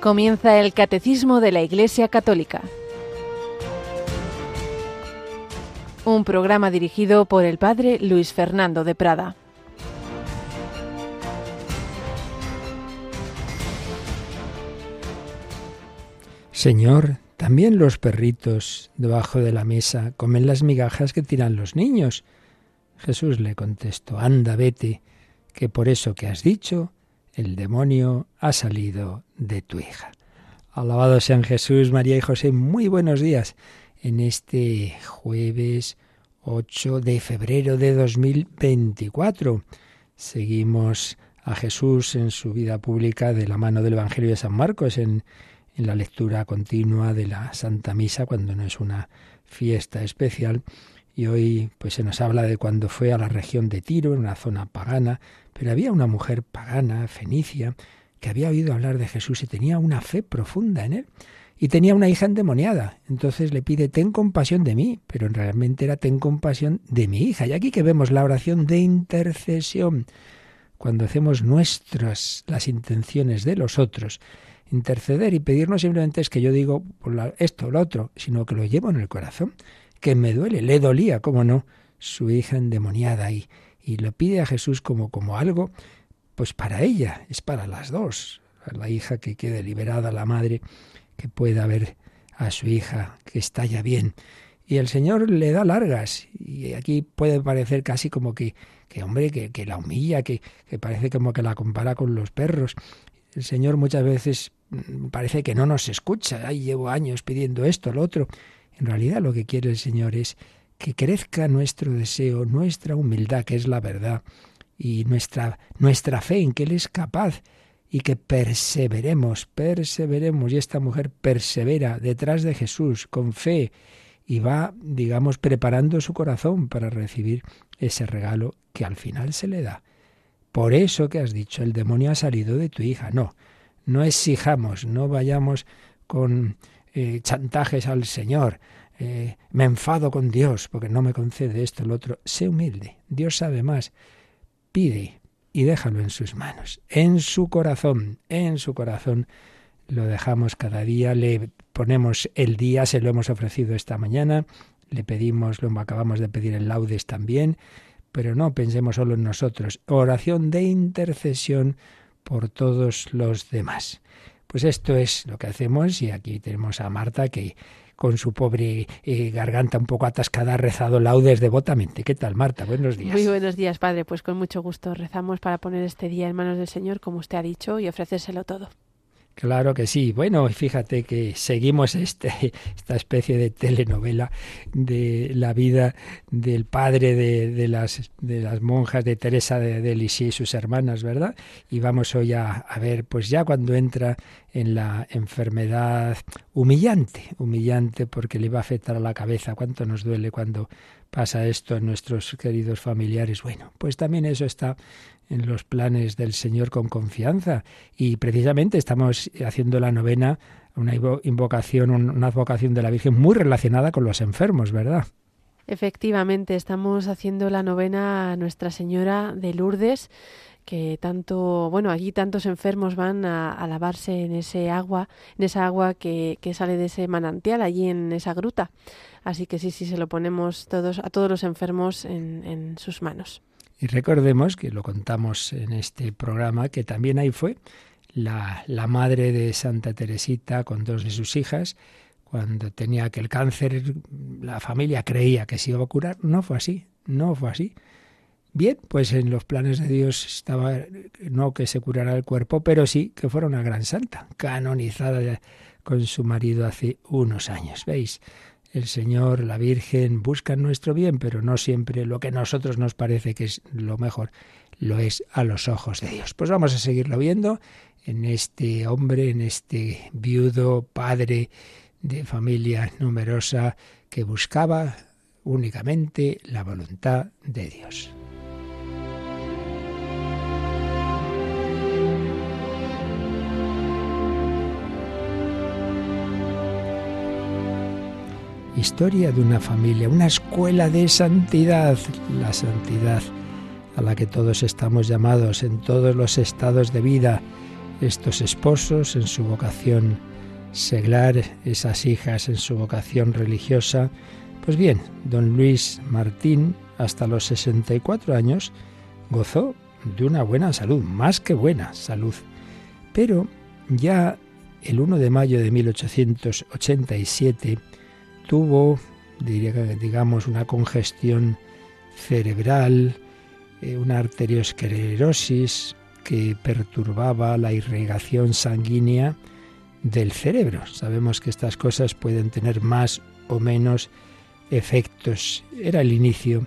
Comienza el Catecismo de la Iglesia Católica. Un programa dirigido por el Padre Luis Fernando de Prada. Señor, también los perritos debajo de la mesa comen las migajas que tiran los niños. Jesús le contestó, anda, vete, que por eso que has dicho, el demonio ha salido de tu hija. Alabado sean Jesús, María y José, muy buenos días en este jueves 8 de febrero de 2024. Seguimos a Jesús en su vida pública de la mano del Evangelio de San Marcos en, en la lectura continua de la Santa Misa cuando no es una fiesta especial y hoy pues se nos habla de cuando fue a la región de Tiro, en una zona pagana, pero había una mujer pagana, fenicia, que había oído hablar de Jesús y tenía una fe profunda en él. Y tenía una hija endemoniada. Entonces le pide, ten compasión de mí, pero realmente era, ten compasión de mi hija. Y aquí que vemos la oración de intercesión, cuando hacemos nuestras las intenciones de los otros, interceder y pedirnos simplemente es que yo digo esto o lo otro, sino que lo llevo en el corazón que me duele, le dolía, como no, su hija endemoniada y, y lo pide a Jesús como, como algo, pues para ella, es para las dos, la hija que quede liberada, la madre que pueda ver a su hija que está ya bien. Y el Señor le da largas, y aquí puede parecer casi como que, que hombre, que, que la humilla, que, que parece como que la compara con los perros. El Señor muchas veces mm, parece que no nos escucha. Ay, llevo años pidiendo esto, lo otro. En realidad lo que quiere el Señor es que crezca nuestro deseo, nuestra humildad, que es la verdad, y nuestra, nuestra fe en que Él es capaz, y que perseveremos, perseveremos, y esta mujer persevera detrás de Jesús con fe, y va, digamos, preparando su corazón para recibir ese regalo que al final se le da. Por eso que has dicho, el demonio ha salido de tu hija. No, no exijamos, no vayamos con eh, chantajes al Señor, eh, me enfado con Dios porque no me concede esto, lo otro. Sé humilde, Dios sabe más. Pide y déjalo en sus manos, en su corazón, en su corazón. Lo dejamos cada día, le ponemos el día, se lo hemos ofrecido esta mañana, le pedimos, lo acabamos de pedir en laudes también, pero no pensemos solo en nosotros. Oración de intercesión por todos los demás. Pues esto es lo que hacemos y aquí tenemos a Marta que con su pobre eh, garganta un poco atascada ha rezado laudes devotamente. ¿Qué tal, Marta? Buenos días. Muy buenos días, Padre. Pues con mucho gusto rezamos para poner este día en manos del Señor, como usted ha dicho, y ofrecérselo todo. Claro que sí. Bueno, fíjate que seguimos este, esta especie de telenovela de la vida del padre de, las, de las monjas de Teresa de, de Lisieux y sus hermanas, ¿verdad? Y vamos hoy a, a ver, pues ya cuando entra en la enfermedad humillante, humillante porque le va a afectar a la cabeza, cuánto nos duele cuando pasa esto en nuestros queridos familiares. Bueno, pues también eso está en los planes del Señor con confianza. Y precisamente estamos haciendo la novena, una invocación, una advocación de la Virgen muy relacionada con los enfermos, ¿verdad? Efectivamente, estamos haciendo la novena a Nuestra Señora de Lourdes, que tanto, bueno, allí tantos enfermos van a, lavarse en ese agua, en esa agua que, que, sale de ese manantial, allí en esa gruta. Así que sí, sí, se lo ponemos todos, a todos los enfermos en, en sus manos. Y recordemos que lo contamos en este programa, que también ahí fue la, la madre de Santa Teresita con dos de sus hijas, cuando tenía aquel cáncer, la familia creía que se iba a curar. No fue así, no fue así. Bien, pues en los planes de Dios estaba no que se curara el cuerpo, pero sí que fuera una gran santa, canonizada con su marido hace unos años. ¿Veis? el Señor, la Virgen buscan nuestro bien, pero no siempre lo que a nosotros nos parece que es lo mejor lo es a los ojos de Dios. Pues vamos a seguirlo viendo en este hombre, en este viudo padre de familia numerosa que buscaba únicamente la voluntad de Dios. Historia de una familia, una escuela de santidad, la santidad a la que todos estamos llamados en todos los estados de vida, estos esposos en su vocación seglar, esas hijas en su vocación religiosa. Pues bien, don Luis Martín, hasta los 64 años, gozó de una buena salud, más que buena salud. Pero ya el 1 de mayo de 1887 tuvo, diría, digamos, una congestión cerebral, eh, una arteriosclerosis que perturbaba la irrigación sanguínea del cerebro. Sabemos que estas cosas pueden tener más o menos efectos. Era el inicio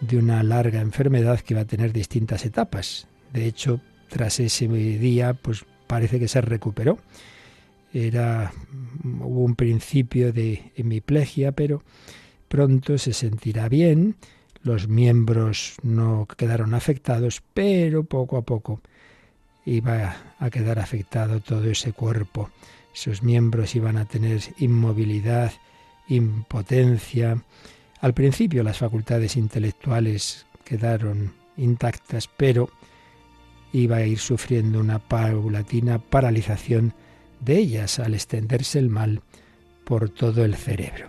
de una larga enfermedad que iba a tener distintas etapas. De hecho, tras ese día, pues parece que se recuperó. Era hubo un principio de hemiplegia, pero pronto se sentirá bien. Los miembros no quedaron afectados, pero poco a poco iba a quedar afectado todo ese cuerpo. Sus miembros iban a tener inmovilidad, impotencia. Al principio las facultades intelectuales quedaron intactas, pero iba a ir sufriendo una paulatina paralización de ellas al extenderse el mal por todo el cerebro.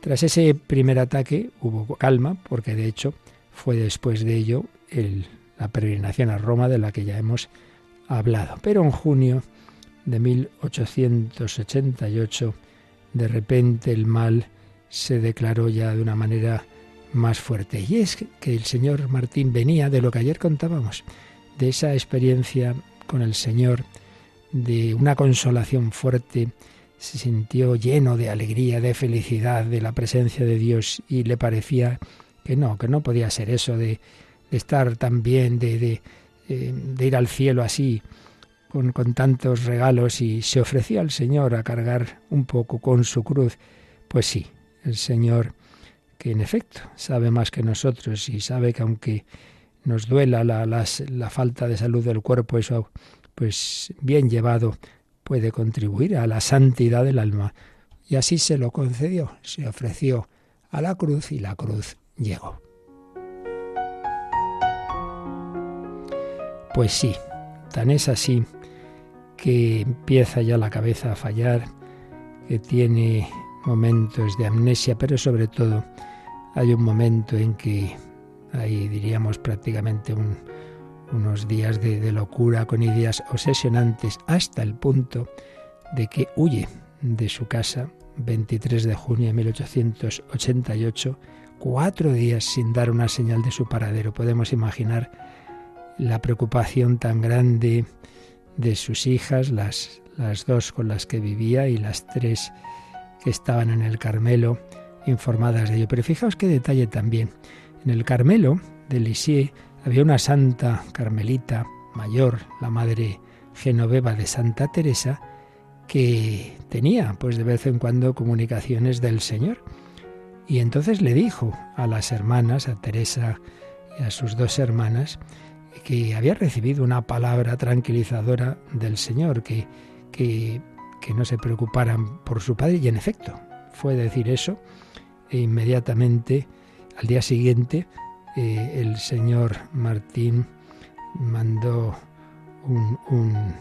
Tras ese primer ataque hubo calma, porque de hecho fue después de ello la peregrinación a Roma de la que ya hemos hablado. Pero en junio de 1888, de repente el mal se declaró ya de una manera más fuerte. Y es que el señor Martín venía de lo que ayer contábamos, de esa experiencia con el Señor, de una consolación fuerte, se sintió lleno de alegría, de felicidad, de la presencia de Dios y le parecía que no, que no podía ser eso de, estar tan bien, de, de, eh, de ir al cielo así, con, con, tantos regalos y se ofreció al Señor a cargar un poco con su cruz. Pues sí, el Señor, que en efecto sabe más que nosotros y sabe que aunque nos duela la, la falta de salud del cuerpo, eso, pues bien llevado, puede contribuir a la santidad del alma. Y así se lo concedió, se ofreció a la cruz y la cruz llegó. Pues sí, tan es así que empieza ya la cabeza a fallar, que tiene momentos de amnesia, pero sobre todo hay un momento en que hay, diríamos, prácticamente unos días de, locura con ideas obsesionantes hasta el punto de que huye de su casa 23 de junio de 1888, cuatro días sin dar una señal de su paradero. Podemos imaginar la preocupación tan grande de sus hijas, las, las dos con las que vivía y las tres que estaban en el Carmelo, informadas de ello. Pero fijaos qué detalle también. En el Carmelo de Lisieux había una santa carmelita mayor, la madre genoveva de Santa Teresa, que tenía pues de vez en cuando comunicaciones del Señor. Y entonces le dijo a las hermanas, a Teresa y a sus dos hermanas, que había recibido una palabra tranquilizadora del Señor, que, que, que no se preocuparan por su padre, y en efecto, fue decir eso, e inmediatamente, al día siguiente, el señor Martín mandó un, un,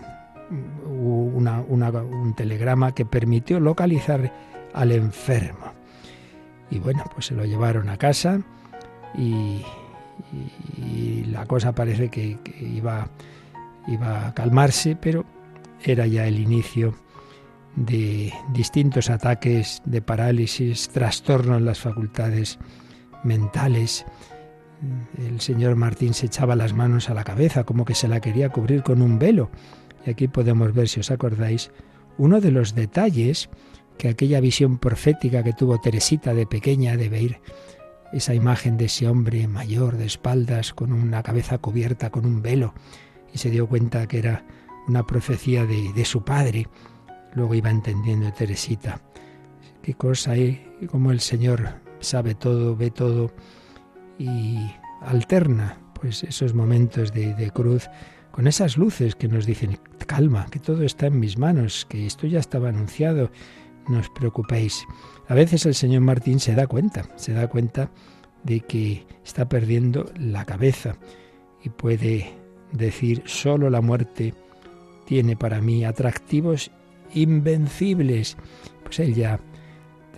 un telegrama que permitió localizar al enfermo. Y bueno, pues se lo llevaron a casa y, y la cosa parece que, iba, iba a calmarse, pero era ya el inicio de distintos ataques de parálisis, trastorno en las facultades mentales. El señor Martín se echaba las manos a la cabeza como que se la quería cubrir con un velo. Y aquí podemos ver, si os acordáis, uno de los detalles que aquella visión profética que tuvo Teresita de pequeña de ver esa imagen de ese hombre mayor de espaldas con una cabeza cubierta con un velo y se dio cuenta que era una profecía de, su padre. Luego iba entendiendo Teresita. Qué cosa hay, como el Señor sabe todo, ve todo y alterna pues esos momentos de, de cruz con esas luces que nos dicen, calma, que todo está en mis manos, que esto ya estaba anunciado, no os preocupéis. A veces el señor Martín se da cuenta, se da cuenta de que está perdiendo la cabeza y puede decir solo la muerte tiene para mí atractivos invencibles. Pues él ya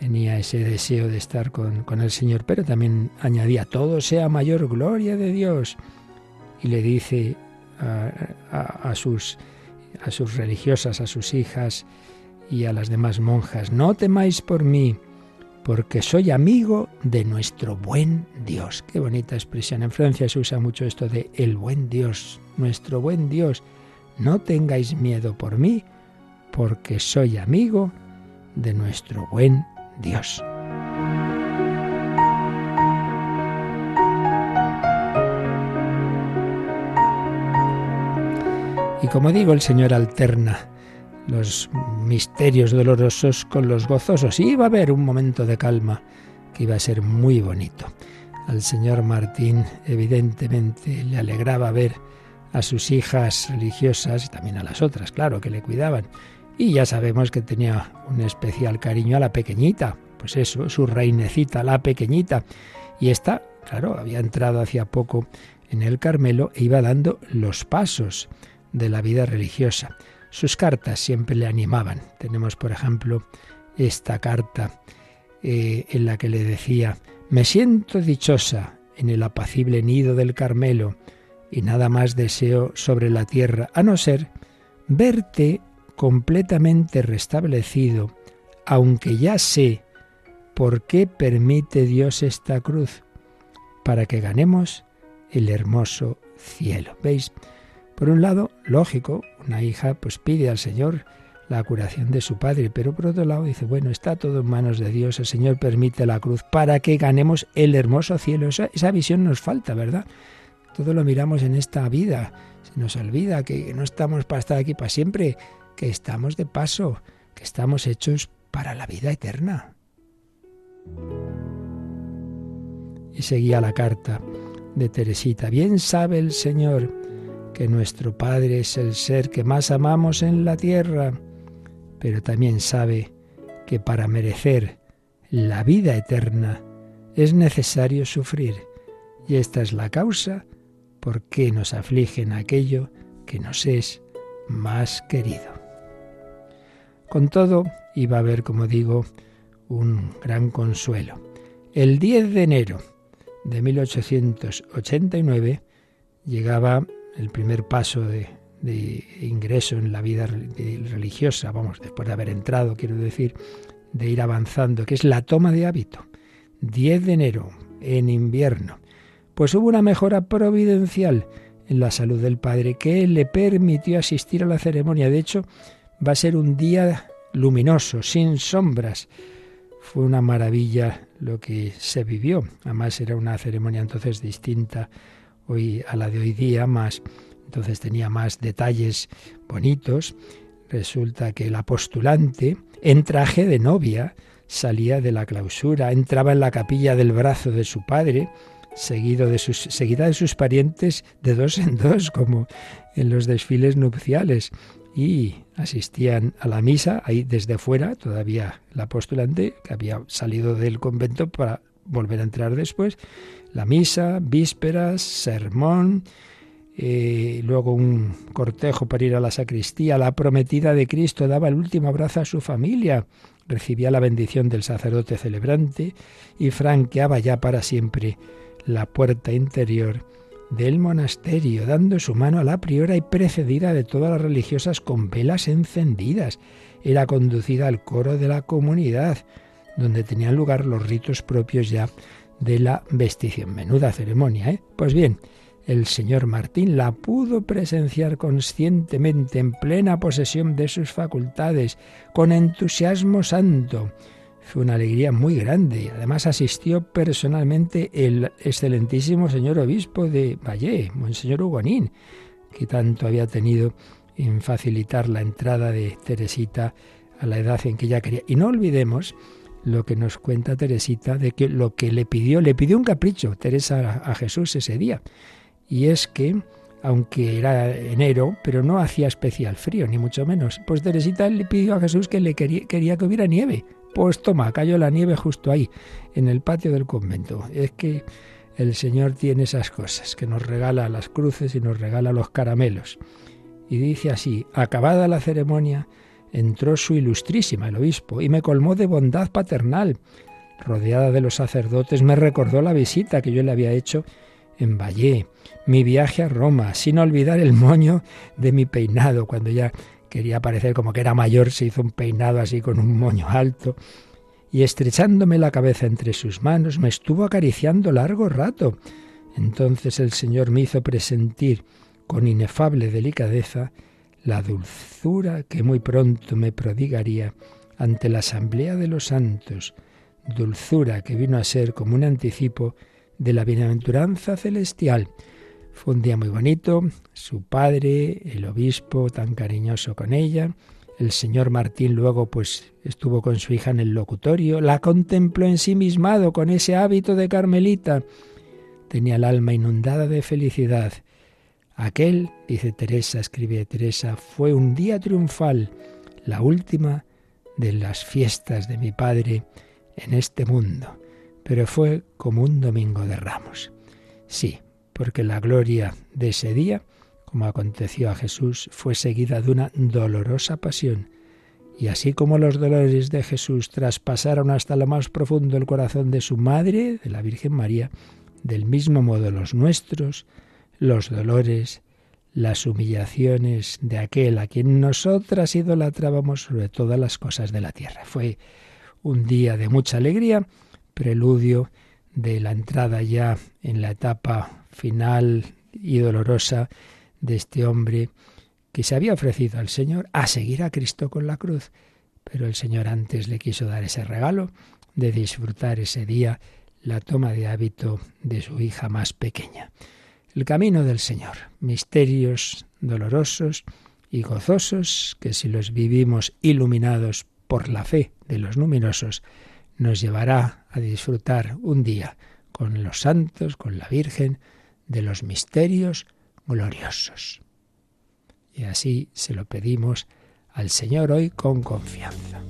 tenía ese deseo de estar con, con, el Señor, pero también añadía, todo sea mayor gloria de Dios. Y le dice a, sus, a sus religiosas, a sus hijas y a las demás monjas, no temáis por mí, porque soy amigo de nuestro buen Dios. Qué bonita expresión. En Francia se usa mucho esto de el buen Dios, nuestro buen Dios. No tengáis miedo por mí, porque soy amigo de nuestro buen Dios. Y como digo, el Señor alterna los misterios dolorosos con los gozosos. Y iba a haber un momento de calma que iba a ser muy bonito. Al señor Martín evidentemente le alegraba ver a sus hijas religiosas y también a las otras, claro, que le cuidaban. Y ya sabemos que tenía un especial cariño a la pequeñita, pues eso, su reinecita, la pequeñita. Y esta, claro, había entrado hacía poco en el Carmelo e iba dando los pasos de la vida religiosa. Sus cartas siempre le animaban. Tenemos, por ejemplo, esta carta eh, en la que le decía, me siento dichosa en el apacible nido del Carmelo y nada más deseo sobre la tierra, a no ser verte completamente restablecido, aunque ya sé por qué permite Dios esta cruz, para que ganemos el hermoso cielo. ¿Veis? Por un lado, lógico, una hija pues pide al Señor la curación de su padre, pero por otro lado dice, bueno, está todo en manos de Dios, el Señor permite la cruz para que ganemos el hermoso cielo. Esa, esa visión nos falta, ¿verdad? Todo lo miramos en esta vida, se nos olvida que no estamos para estar aquí para siempre, que estamos de paso, que estamos hechos para la vida eterna. Y seguía la carta de Teresita. Bien sabe el Señor que nuestro Padre es el ser que más amamos en la tierra, pero también sabe que para merecer la vida eterna es necesario sufrir, y esta es la causa por qué nos afligen aquello que nos es más querido. Con todo, iba a haber, como digo, un gran consuelo. El 10 de enero de 1889 llegaba el primer paso de, ingreso en la vida religiosa, vamos, después de haber entrado, quiero decir, de ir avanzando, que es la toma de hábito. 10 de enero, en invierno. Pues hubo una mejora providencial en la salud del padre que le permitió asistir a la ceremonia. De hecho, va a ser un día luminoso, sin sombras. Fue una maravilla lo que se vivió. Además era una ceremonia entonces distinta hoy a la de hoy día, más entonces tenía más detalles bonitos. Resulta que el postulante, en traje de novia, salía de la clausura, entraba en la capilla del brazo de su padre, seguido de sus, seguida de sus parientes de dos en dos, como en los desfiles nupciales, y asistían a la misa. Ahí desde fuera, todavía la postulante, que había salido del convento para volver a entrar después, la misa, vísperas, sermón, eh, luego un cortejo para ir a la sacristía. La prometida de Cristo daba el último abrazo a su familia, recibía la bendición del sacerdote celebrante y franqueaba ya para siempre la puerta interior del monasterio, dando su mano a la priora y precedida de todas las religiosas con velas encendidas. Era conducida al coro de la comunidad, donde tenían lugar los ritos propios ya de la vestición. Menuda ceremonia, ¿eh? Pues bien, el señor Martín la pudo presenciar conscientemente, en plena posesión de sus facultades, con entusiasmo santo. Fue una alegría muy grande. Además asistió personalmente el excelentísimo señor obispo de Valle, Monseñor Hugonín, que tanto había tenido en facilitar la entrada de Teresita a la edad en que ella quería. Y no olvidemos lo que nos cuenta Teresita de que lo que le pidió, le pidió un capricho Teresa a, Jesús ese día. Y es que, aunque era enero, pero no hacía especial frío, ni mucho menos, pues Teresita le pidió a Jesús que le quería que hubiera nieve. Pues toma, cayó la nieve justo ahí, en el patio del convento. Es que el Señor tiene esas cosas, que nos regala las cruces y nos regala los caramelos. Y dice así, acabada la ceremonia, entró su ilustrísima, el obispo, y me colmó de bondad paternal. Rodeada de los sacerdotes, me recordó la visita que yo le había hecho en Valle, mi viaje a Roma, sin olvidar el moño de mi peinado. Cuando ya quería parecer como que era mayor, se hizo un peinado así con un moño alto. Y estrechándome la cabeza entre sus manos, me estuvo acariciando largo rato. Entonces el Señor me hizo presentir con inefable delicadeza la dulzura que muy pronto me prodigaría ante la asamblea de los santos, dulzura que vino a ser como un anticipo de la bienaventuranza celestial. Fue un día muy bonito, su padre, el obispo, tan cariñoso con ella, el señor Martín luego pues estuvo con su hija en el locutorio, la contempló ensimismado con ese hábito de carmelita. Tenía el alma inundada de felicidad Aquel, dice Teresa, escribe Teresa, fue un día triunfal, la última de las fiestas de mi padre en este mundo, pero fue como un domingo de ramos. Sí, porque la gloria de ese día, como aconteció a Jesús, fue seguida de una dolorosa pasión. Y así como los dolores de Jesús traspasaron hasta lo más profundo el corazón de su madre, de la Virgen María, del mismo modo los nuestros, los dolores, las humillaciones de aquel a quien nosotras idolatrábamos sobre todas las cosas de la tierra. Fue un día de mucha alegría, preludio de la entrada ya en la etapa final y dolorosa de este hombre que se había ofrecido al Señor a seguir a Cristo con la cruz. Pero el Señor antes le quiso dar ese regalo de disfrutar ese día la toma de hábito de su hija más pequeña. El camino del Señor, misterios dolorosos y gozosos que si los vivimos iluminados por la fe de los numerosos, nos llevará a disfrutar un día con los santos, con la Virgen, de los misterios gloriosos. Y así se lo pedimos al Señor hoy con confianza.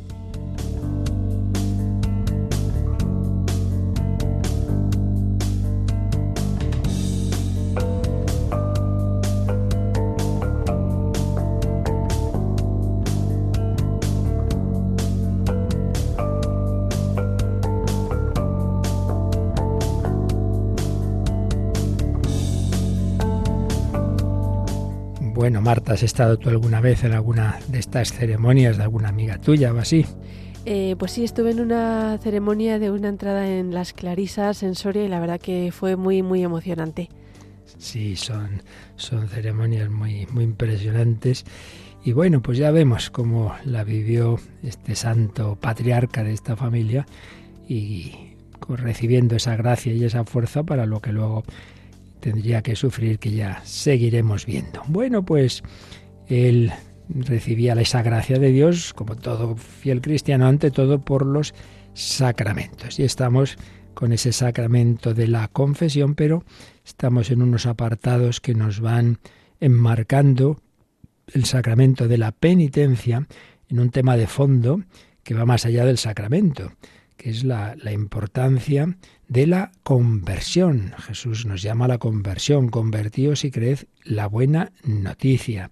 Bueno, Marta, ¿has estado tú alguna vez en alguna de estas ceremonias de alguna amiga tuya o así? Eh, pues sí, estuve en una ceremonia de una entrada en las Clarisas en Soria y la verdad que fue muy, muy emocionante. Sí, son, son ceremonias muy, muy impresionantes. Y bueno, pues ya vemos cómo la vivió este santo patriarca de esta familia y recibiendo esa gracia y esa fuerza para lo que luego tendría que sufrir que ya seguiremos viendo. Bueno, pues él recibía esa gracia de Dios, como todo fiel cristiano, ante todo por los sacramentos. Y estamos con ese sacramento de la confesión, pero estamos en unos apartados que nos van enmarcando el sacramento de la penitencia en un tema de fondo que va más allá del sacramento, que es la, la importancia de la conversión. Jesús nos llama a la conversión, convertíos y creed la buena noticia.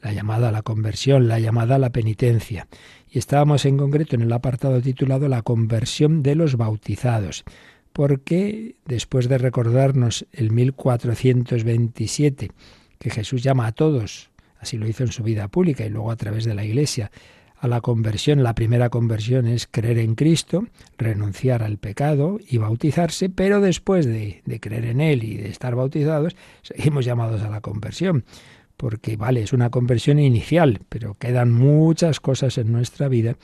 La llamada a la conversión, la llamada a la penitencia. Y estábamos en concreto en el apartado titulado La conversión de los bautizados, porque después de recordarnos el 1427, que Jesús llama a todos, así lo hizo en su vida pública y luego a través de la Iglesia, a la conversión. La primera conversión es creer en Cristo, renunciar al pecado y bautizarse, pero después de, creer en Él y de estar bautizados, seguimos llamados a la conversión. Porque, vale, es una conversión inicial, pero quedan muchas cosas en nuestra vida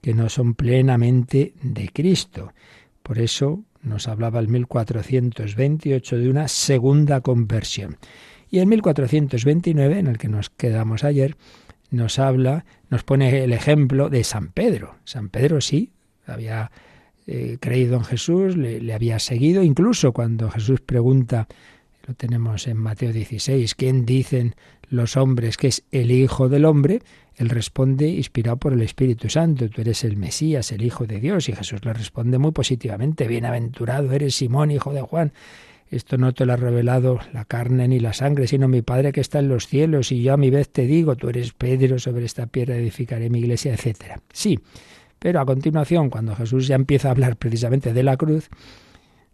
que no son plenamente de Cristo. Por eso nos hablaba el 1428 de una segunda conversión. Y el 1429, en el que nos quedamos ayer, nos habla, nos pone el ejemplo de San Pedro. San Pedro sí, había eh, creído en Jesús, le, había seguido, incluso cuando Jesús pregunta, lo tenemos en Mateo 16, ¿quién dicen los hombres que es el Hijo del Hombre? Él responde inspirado por el Espíritu Santo, tú eres el Mesías, el Hijo de Dios, y Jesús le responde muy positivamente, bienaventurado eres Simón, hijo de Juan, esto no te lo ha revelado la carne ni la sangre, sino mi Padre que está en los cielos, y yo a mi vez te digo, tú eres Pedro, sobre esta piedra edificaré mi iglesia, etcétera. Sí, pero a continuación, cuando Jesús ya empieza a hablar precisamente de la cruz,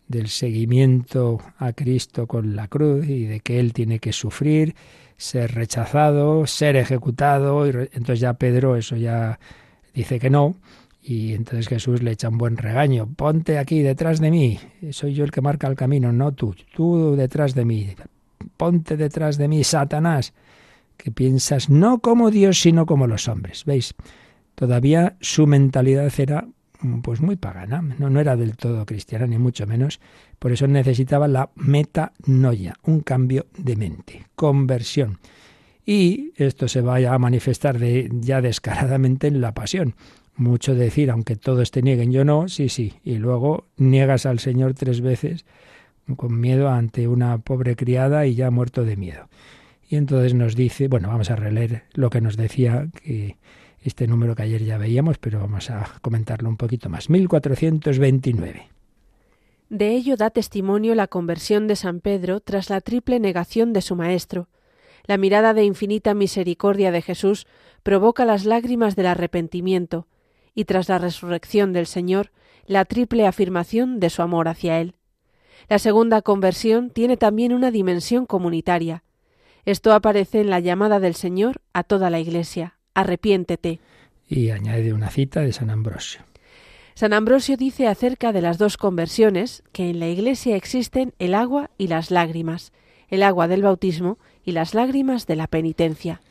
del seguimiento a Cristo con la cruz y de que Él tiene que sufrir, ser rechazado, ser ejecutado, y entonces ya Pedro eso ya dice que no, y entonces Jesús le echa un buen regaño. Ponte aquí detrás de mí. Soy yo el que marca el camino, no tú. Tú detrás de mí. Ponte detrás de mí, Satanás, que piensas no como Dios, sino como los hombres. ¿Veis? Todavía su mentalidad era pues muy pagana, no, no era del todo cristiana, ni mucho menos. Por eso necesitaba la metanoia, un cambio de mente, conversión. Y esto se vaya a manifestar ya descaradamente en la pasión mucho decir, aunque todos te nieguen, yo no, sí, sí, y luego niegas al Señor tres veces con miedo ante una pobre criada y ya muerto de miedo. Y entonces nos dice, bueno, vamos a releer lo que nos decía que este número que ayer ya veíamos, pero vamos a comentarlo un poquito más. 1429. De ello da testimonio la conversión de San Pedro tras la triple negación de su maestro. La mirada de infinita misericordia de Jesús provoca las lágrimas del arrepentimiento, y tras la resurrección del Señor, la triple afirmación de su amor hacia Él. La segunda conversión tiene también una dimensión comunitaria. Esto aparece en la llamada del Señor a toda la Iglesia. Arrepiéntete. Y añade una cita de San Ambrosio. San Ambrosio dice acerca de las dos conversiones que en la Iglesia existen el agua y las lágrimas, el agua del bautismo y las lágrimas de la penitencia.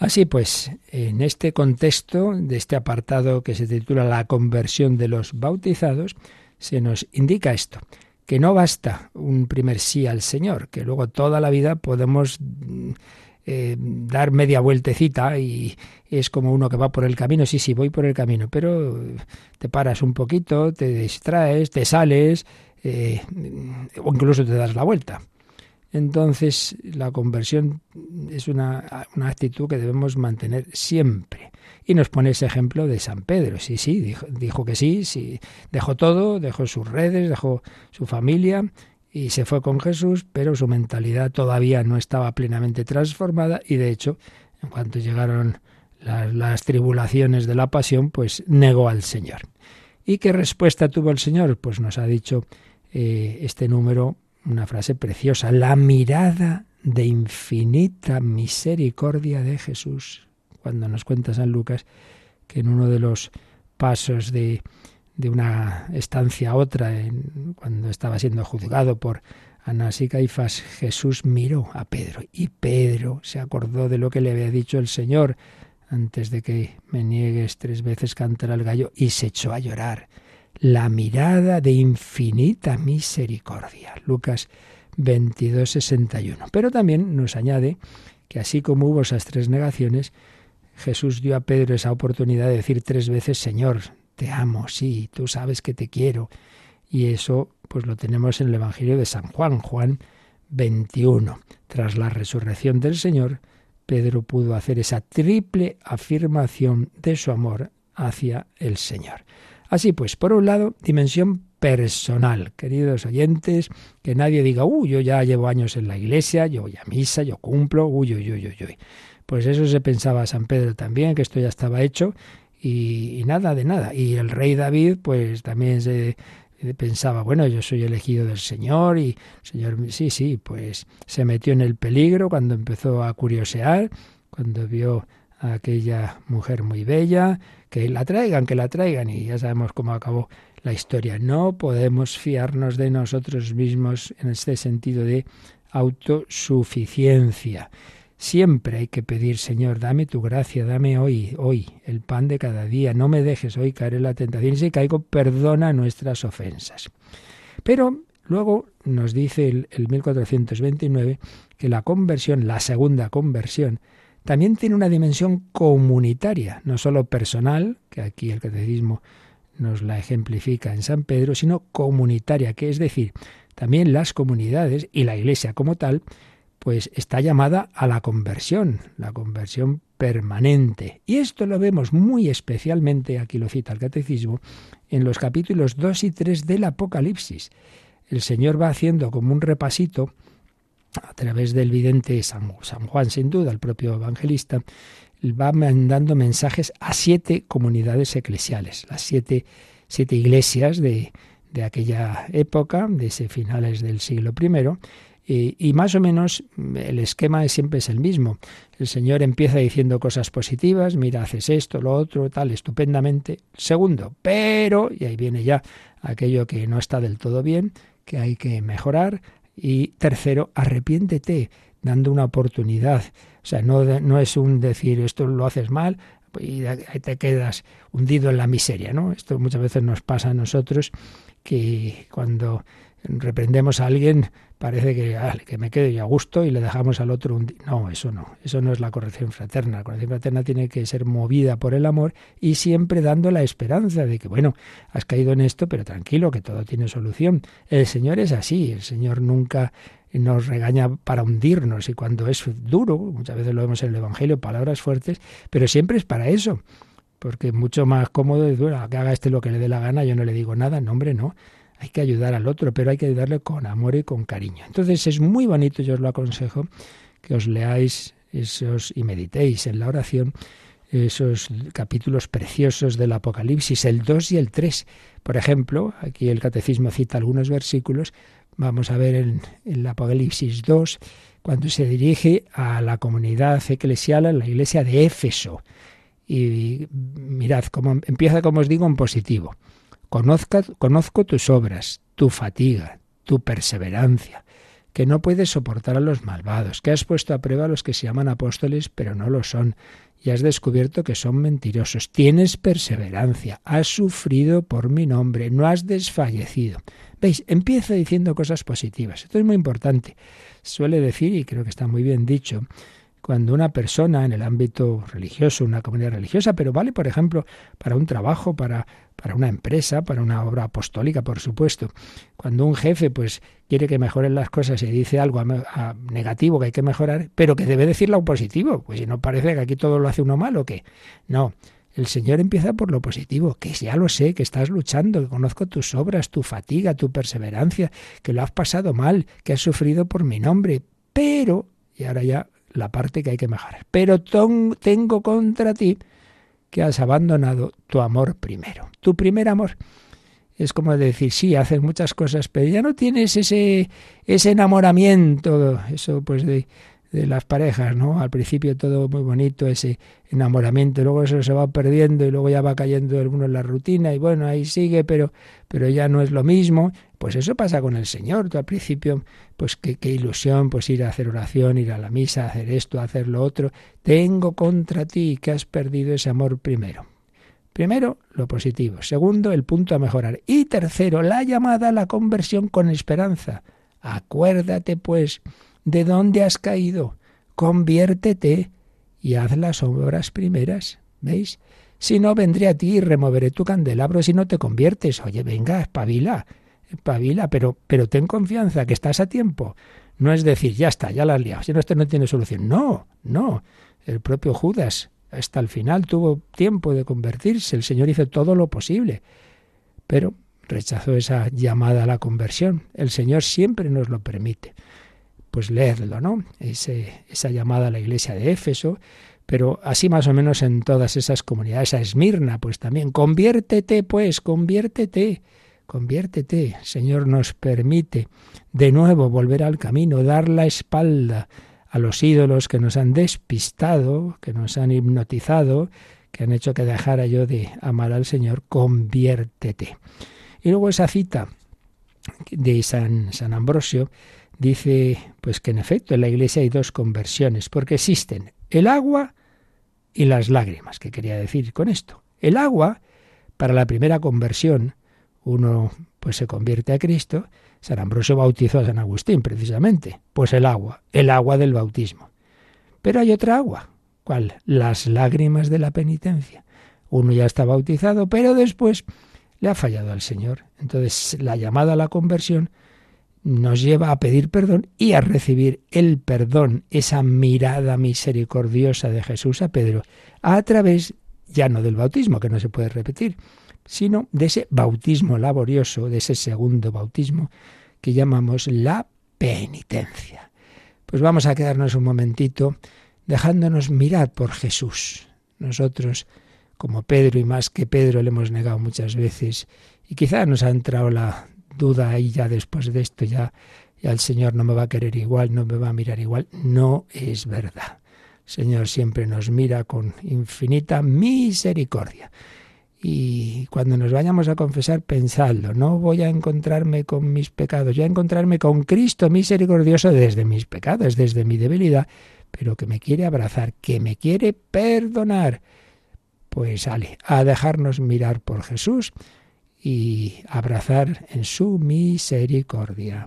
Así pues, en este contexto de este apartado que se titula La conversión de los bautizados, se nos indica esto, que no basta un primer sí al Señor, que luego toda la vida podemos eh, dar media vueltecita y es como uno que va por el camino, sí, sí, voy por el camino, pero te paras un poquito, te distraes, te sales eh, o incluso te das la vuelta. Entonces, la conversión es una, actitud que debemos mantener siempre. Y nos pone ese ejemplo de San Pedro. Sí, sí, dijo, dijo, que sí, sí, dejó todo, dejó sus redes, dejó su familia y se fue con Jesús, pero su mentalidad todavía no estaba plenamente transformada y de hecho, en cuanto llegaron las, tribulaciones de la pasión, pues negó al Señor. ¿Y qué respuesta tuvo el Señor? Pues nos ha dicho eh, este número una frase preciosa, la mirada de infinita misericordia de Jesús. Cuando nos cuenta San Lucas que en uno de los pasos de, de una estancia a otra, cuando estaba siendo juzgado por Anás y Caifás, Jesús miró a Pedro y Pedro se acordó de lo que le había dicho el Señor antes de que me niegues tres veces cantar al gallo y se echó a llorar la mirada de infinita misericordia. Lucas 22, 61. Pero también nos añade que así como hubo esas tres negaciones, Jesús dio a Pedro esa oportunidad de decir tres veces, Señor, te amo, sí, tú sabes que te quiero. Y eso pues lo tenemos en el Evangelio de San Juan, Juan 21. Tras la resurrección del Señor, Pedro pudo hacer esa triple afirmación de su amor hacia el Señor. Así pues, por un lado, dimensión personal, queridos oyentes, que nadie diga, uy, yo ya llevo años en la iglesia, yo voy a misa, yo cumplo, uy, uy, uy, uy, uy. Pues eso se pensaba San Pedro también, que esto ya estaba hecho, y, nada de nada. Y el rey David, pues también se pensaba, bueno, yo soy elegido del Señor y Señor, sí, sí, pues se metió en el peligro cuando empezó a curiosear, cuando vio a aquella mujer muy bella, que la traigan, que la traigan, y ya sabemos cómo acabó la historia. No podemos fiarnos de nosotros mismos en este sentido de autosuficiencia. Siempre hay que pedir, Señor, dame tu gracia, dame hoy, hoy, el pan de cada día, no me dejes hoy caer en la tentación, y si caigo, perdona nuestras ofensas. Pero luego nos dice el, el 1429 que la conversión, la segunda conversión, también tiene una dimensión comunitaria, no solo personal, que aquí el catecismo nos la ejemplifica en San Pedro, sino comunitaria, que es decir, también las comunidades y la Iglesia como tal, pues está llamada a la conversión, la conversión permanente. Y esto lo vemos muy especialmente, aquí lo cita el catecismo, en los capítulos 2 y 3 del Apocalipsis. el Señor va haciendo como un repasito a través del vidente San, San Juan, sin duda, el propio evangelista, va mandando mensajes a siete comunidades eclesiales, las siete, siete iglesias de, de aquella época, de ese finales del siglo I, y, más o menos el esquema siempre es el mismo. El Señor empieza diciendo cosas positivas, mira, haces esto, lo otro, tal, estupendamente. Segundo, pero, y ahí viene ya aquello que no está del todo bien, que hay que mejorar. Y tercero, arrepiéntete, dando una oportunidad. O sea, no, no es un decir esto lo haces mal y te quedas hundido en la miseria, ¿no? Esto muchas veces nos pasa a nosotros que cuando reprendemos a alguien parece que, ah, que me quede yo a gusto y le dejamos al otro un... No, eso no, eso no es la corrección fraterna. La corrección fraterna tiene que ser movida por el amor y siempre dando la esperanza de que, bueno, has caído en esto, pero tranquilo, que todo tiene solución. El Señor es así, el Señor nunca nos regaña para hundirnos y cuando es duro, muchas veces lo vemos en el Evangelio, palabras fuertes, pero siempre es para eso, porque mucho más cómodo es, bueno, que haga este lo que le dé la gana, yo no le digo nada, no hombre, no, hay que ayudar al otro, pero hay que ayudarle con amor y con cariño. Entonces es muy bonito, yo os lo aconsejo, que os leáis esos y meditéis en la oración esos capítulos preciosos del Apocalipsis, el 2 y el 3. Por ejemplo, aquí el Catecismo cita algunos versículos. Vamos a ver en el Apocalipsis 2, cuando se dirige a la comunidad eclesial, a la iglesia de Éfeso. Y mirad, como, empieza, como os digo, en positivo. Conozco tus obras, tu fatiga, tu perseverancia, que no puedes soportar a los malvados, que has puesto a prueba a los que se llaman apóstoles, pero no lo son, y has descubierto que son mentirosos. Tienes perseverancia, has sufrido por mi nombre, no has desfallecido. Veis, empieza diciendo cosas positivas. Esto es muy importante. Suele decir, y creo que está muy bien dicho, cuando una persona en el ámbito religioso, una comunidad religiosa, pero vale, por ejemplo, para un trabajo, para, para una empresa, para una obra apostólica, por supuesto. Cuando un jefe pues quiere que mejoren las cosas y dice algo negativo que hay que mejorar, pero que debe decir lo positivo, pues si no parece que aquí todo lo hace uno mal o qué. No, el Señor empieza por lo positivo, que ya lo sé, que estás luchando, que conozco tus obras, tu fatiga, tu perseverancia, que lo has pasado mal, que has sufrido por mi nombre, pero, y ahora ya la parte que hay que mejorar. Pero tengo contra ti que has abandonado tu amor primero. Tu primer amor es como decir, sí, haces muchas cosas, pero ya no tienes ese, ese enamoramiento, eso pues de, de las parejas, ¿no? Al principio todo muy bonito, ese enamoramiento, luego eso se va perdiendo y luego ya va cayendo uno en la rutina y bueno, ahí sigue, pero, pero ya no es lo mismo. Pues eso pasa con el Señor. Tú al principio, pues qué, ilusión, pues ir a hacer oración, ir a la misa, hacer esto, hacer lo otro. Tengo contra ti que has perdido ese amor primero. Primero, lo positivo. Segundo, el punto a mejorar. Y tercero, la llamada a la conversión con esperanza. Acuérdate, pues, ¿De dónde has caído? Conviértete y haz las obras primeras. ¿Veis? Si no, vendré a ti y removeré tu candelabro si no te conviertes. Oye, venga, espabila, espabila, pero, pero ten confianza, que estás a tiempo. No es decir, ya está, ya la has liado, si no, esto no tiene solución. No, no. El propio Judas hasta el final tuvo tiempo de convertirse. El Señor hizo todo lo posible. Pero rechazó esa llamada a la conversión. El Señor siempre nos lo permite pues leerlo, ¿no? Esa llamada a la iglesia de Éfeso, pero así más o menos en todas esas comunidades, a Esmirna, pues también, conviértete, pues, conviértete, conviértete. Señor nos permite de nuevo volver al camino, dar la espalda a los ídolos que nos han despistado, que nos han hipnotizado, que han hecho que dejara yo de amar al Señor, conviértete. Y luego esa cita de San, San Ambrosio, dice pues que en efecto en la iglesia hay dos conversiones, porque existen el agua y las lágrimas. ¿Qué quería decir con esto? El agua, para la primera conversión, uno pues se convierte a Cristo. San Ambrosio bautizó a San Agustín, precisamente. Pues el agua, el agua del bautismo. Pero hay otra agua. ¿Cuál? Las lágrimas de la penitencia. Uno ya está bautizado, pero después le ha fallado al Señor. Entonces la llamada a la conversión nos lleva a pedir perdón y a recibir el perdón, esa mirada misericordiosa de Jesús a Pedro, a través ya no del bautismo, que no se puede repetir, sino de ese bautismo laborioso, de ese segundo bautismo, que llamamos la penitencia. Pues vamos a quedarnos un momentito dejándonos mirar por Jesús. Nosotros, como Pedro y más que Pedro, le hemos negado muchas veces y quizá nos ha entrado la duda ahí ya después de esto, ya, ya el Señor no me va a querer igual, no me va a mirar igual. No es verdad. El Señor siempre nos mira con infinita misericordia. Y cuando nos vayamos a confesar, pensadlo, no voy a encontrarme con mis pecados, voy a encontrarme con Cristo misericordioso desde mis pecados, desde mi debilidad, pero que me quiere abrazar, que me quiere perdonar. Pues sale, a dejarnos mirar por Jesús y abrazar en su misericordia.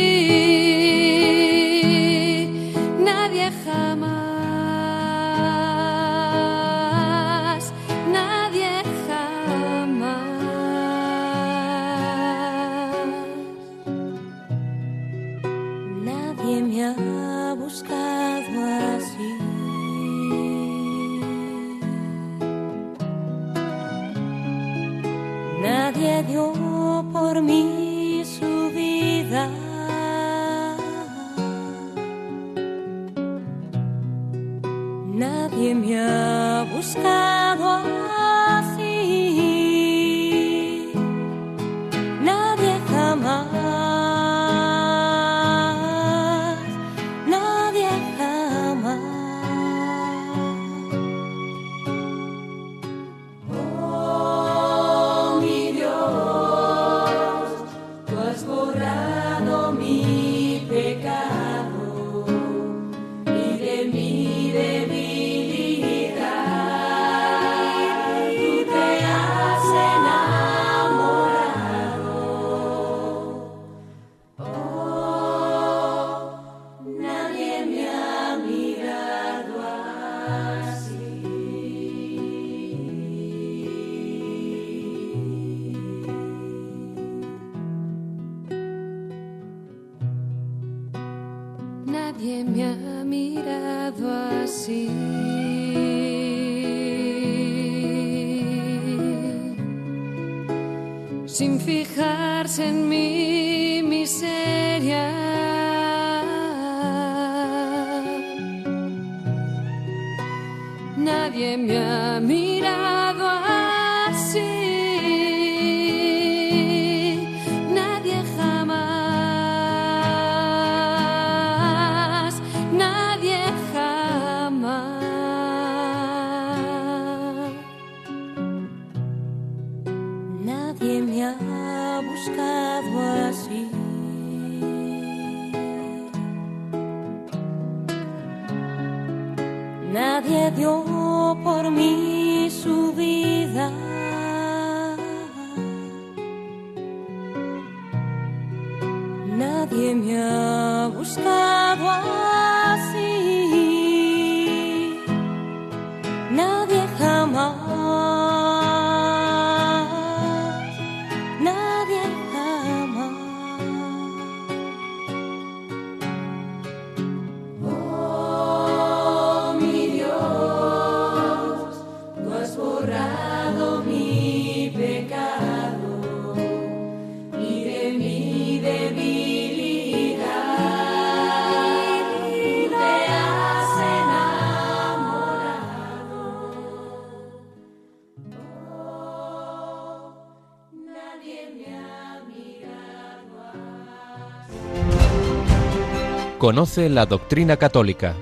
Conoce la doctrina católica.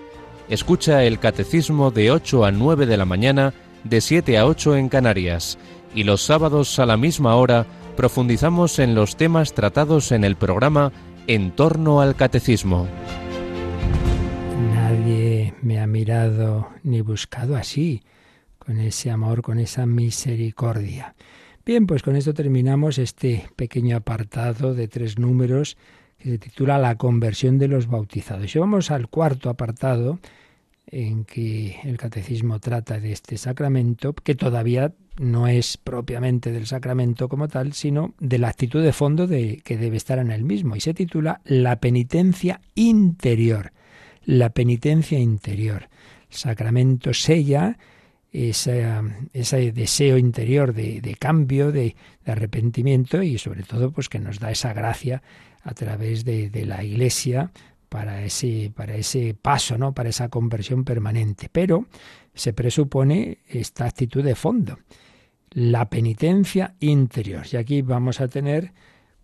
Escucha el catecismo de 8 a 9 de la mañana, de 7 a 8 en Canarias. Y los sábados a la misma hora profundizamos en los temas tratados en el programa En torno al catecismo. Nadie me, ha mirado ni buscado así, con ese amor, con esa misericordia. Bien, pues con esto terminamos este pequeño apartado de tres números se titula La conversión de los bautizados. Y vamos al cuarto apartado en que el catecismo trata de este sacramento, que todavía no es propiamente del sacramento como tal, sino de la actitud de fondo de, que debe estar en el mismo, y se titula La penitencia interior. La penitencia interior. El sacramento sella ese deseo interior de, cambio, de, de, arrepentimiento y sobre todo pues que nos da esa gracia a través de, de la Iglesia para ese, para ese paso, ¿no? para esa conversión permanente. Pero se presupone esta actitud de fondo, la penitencia interior. Y aquí vamos a tener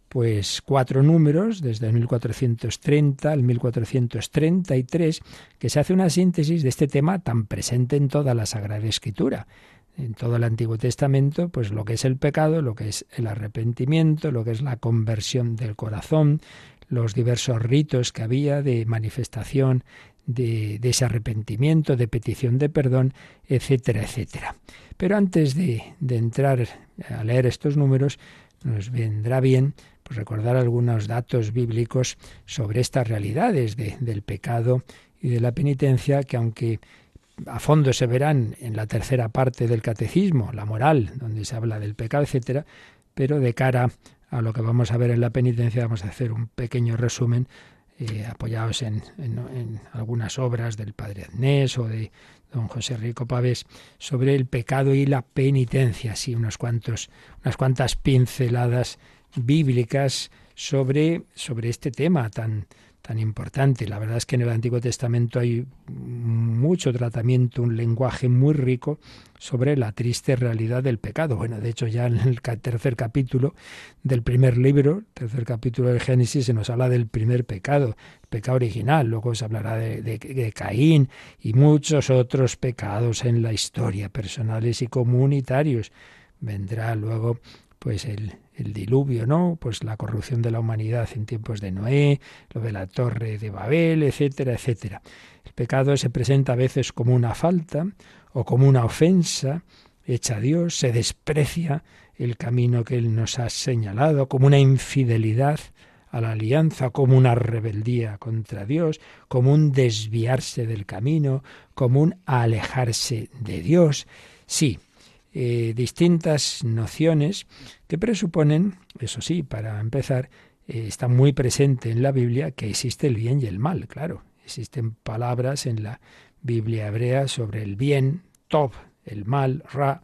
pues cuatro números, desde el 1430 al 1433, que se hace una síntesis de este tema tan presente en toda la Sagrada Escritura. En todo el Antiguo Testamento, pues lo que es el pecado, lo que es el arrepentimiento, lo que es la conversión del corazón, los diversos ritos que había de manifestación de, ese arrepentimiento, de petición de perdón, etcétera, etcétera. Pero antes de, de entrar a leer estos números, nos vendrá bien pues, recordar algunos datos bíblicos sobre estas realidades de, del pecado y de la penitencia, que aunque a fondo se verán en la tercera parte del catecismo, la moral, donde se habla del pecado, etcétera, pero de cara a lo que vamos a ver en la penitencia, vamos a hacer un pequeño resumen eh, apoyados en, algunas obras del padre Agnés o de don José Rico Pavés sobre el pecado y la penitencia, así unos cuantos, unas cuantas pinceladas bíblicas sobre, sobre este tema tan, tan importante. La verdad es que en el Antiguo Testamento hay mucho tratamiento, un lenguaje muy rico sobre la triste realidad del pecado. Bueno, de hecho ya en el tercer capítulo del primer libro, tercer capítulo del Génesis, se nos habla del primer pecado, el pecado original. Luego se hablará de, de Caín y muchos otros pecados en la historia, personales y comunitarios. Vendrá luego pues el, el diluvio, ¿no? Pues la corrupción de la humanidad en tiempos de Noé, lo de la torre de Babel, etcétera, etcétera. El pecado se presenta a veces como una falta o como una ofensa hecha a Dios, se desprecia el camino que Él nos ha señalado, como una infidelidad a la alianza, como una rebeldía contra Dios, como un desviarse del camino, como un alejarse de Dios. Sí, eh, distintas nociones que presuponen, eso sí, para empezar, eh, está muy presente en la Biblia que existe el bien y el mal, claro. Existen palabras en la Biblia hebrea sobre el bien, tov, el mal, ra,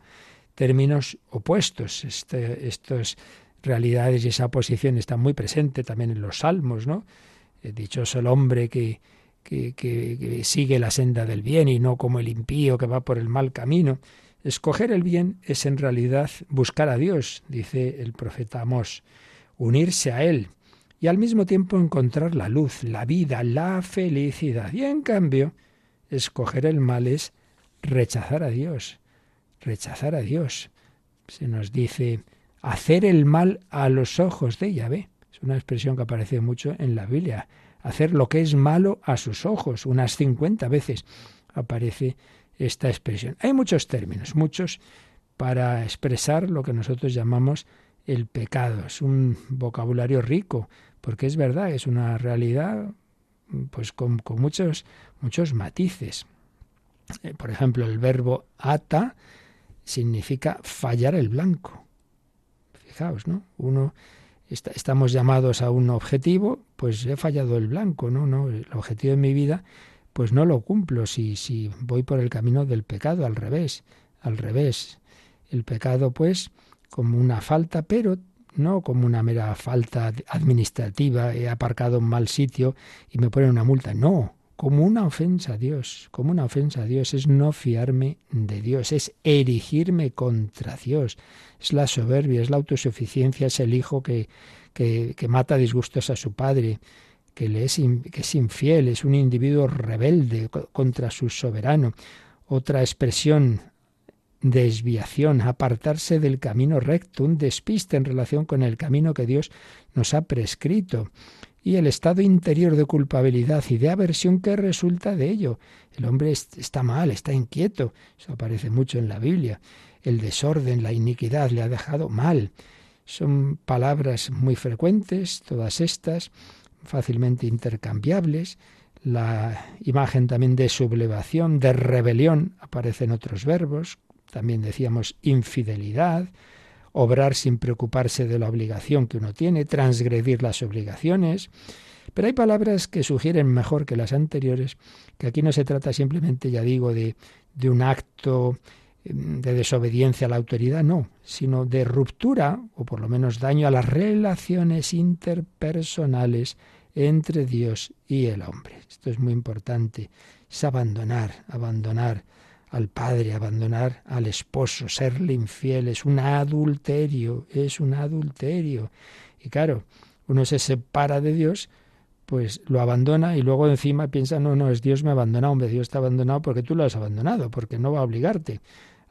términos opuestos. Este, estas realidades y esa posición están muy presente también en los salmos, ¿no? Eh, dichoso el hombre que, que, que, sigue la senda del bien y no como el impío que va por el mal camino. Escoger el bien es en realidad buscar a Dios, dice el profeta Amós, unirse a Él y al mismo tiempo encontrar la luz, la vida, la felicidad. Y en cambio, escoger el mal es rechazar a Dios, rechazar a Dios. Se nos dice hacer el mal a los ojos de Yahvé. Es una expresión que aparece mucho en la Biblia. Hacer lo que es malo a sus ojos. Unas 50 veces aparece esta expresión. Hay muchos términos, muchos para expresar lo que nosotros llamamos el pecado. Es un vocabulario rico, porque es verdad, es una realidad pues con, con muchos, muchos matices. Eh, por ejemplo, el verbo ata significa fallar el blanco. Fijaos, ¿no? Uno estamos llamados a un objetivo, pues he fallado el blanco, ¿no? no el objetivo de mi vida pues no lo cumplo si, si voy por el camino del pecado, al revés, al revés. El pecado, pues, como una falta, pero no como una mera falta administrativa, he aparcado en mal sitio y me ponen una multa, no, como una ofensa a Dios, como una ofensa a Dios, es no fiarme de Dios, es erigirme contra Dios, es la soberbia, es la autosuficiencia, es el hijo que, que, que mata disgustos a su padre, que, le es, que es infiel, es un individuo rebelde contra su soberano. Otra expresión, desviación, apartarse del camino recto, un despiste en relación con el camino que Dios nos ha prescrito. y el estado interior de culpabilidad y de aversión que resulta de ello. El hombre está mal, está inquieto, eso aparece mucho en la Biblia. El desorden, la iniquidad le ha dejado mal. Son palabras muy frecuentes, todas estas, fácilmente intercambiables. La imagen también de sublevación, de rebelión, aparece en otros verbos. También decíamos infidelidad, obrar sin preocuparse de la obligación que uno tiene, transgredir las obligaciones. Pero hay palabras que sugieren mejor que las anteriores, que aquí no se trata simplemente, ya digo, de, de un acto de desobediencia a la autoridad, no, sino de ruptura, o por lo menos daño a las relaciones interpersonales entre Dios y el hombre. Esto es muy importante, es abandonar, abandonar al padre, abandonar al esposo, serle infiel, es un adulterio, es un adulterio. Y claro, uno se separa de Dios, pues lo abandona y luego encima piensa, no, no, es Dios me ha abandonado, hombre, Dios te ha abandonado porque tú lo has abandonado, porque no va a obligarte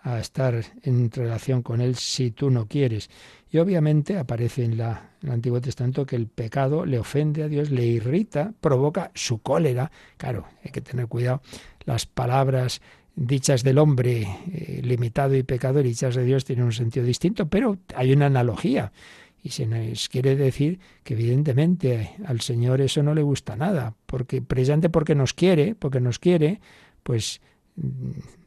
a estar en relación con Él si tú no quieres. Y obviamente aparece en, la, en, el Antiguo Testamento que el pecado le ofende a Dios, le irrita, provoca su cólera. Claro, hay que tener cuidado. Las palabras dichas del hombre eh, limitado y pecador y dichas de Dios tienen un sentido distinto, pero hay una analogía. Y se nos quiere decir que evidentemente al Señor eso no le gusta nada, porque precisamente porque nos quiere, porque nos quiere, pues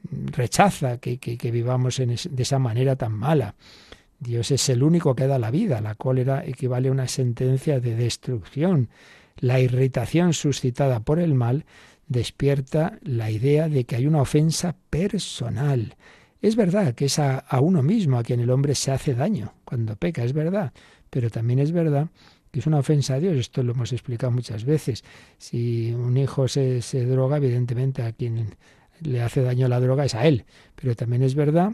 rechaza que, que, vivamos en de esa manera tan mala. Dios es el único que da la vida. La cólera equivale a una sentencia de destrucción. La irritación suscitada por el mal despierta la idea de que hay una ofensa personal. Es verdad que es a, uno mismo a quien el hombre se hace daño cuando peca, es verdad, pero también es verdad que es una ofensa a Dios, esto lo hemos explicado muchas veces. Si un hijo se droga, evidentemente a quien le hace daño la droga es a él, pero también es verdad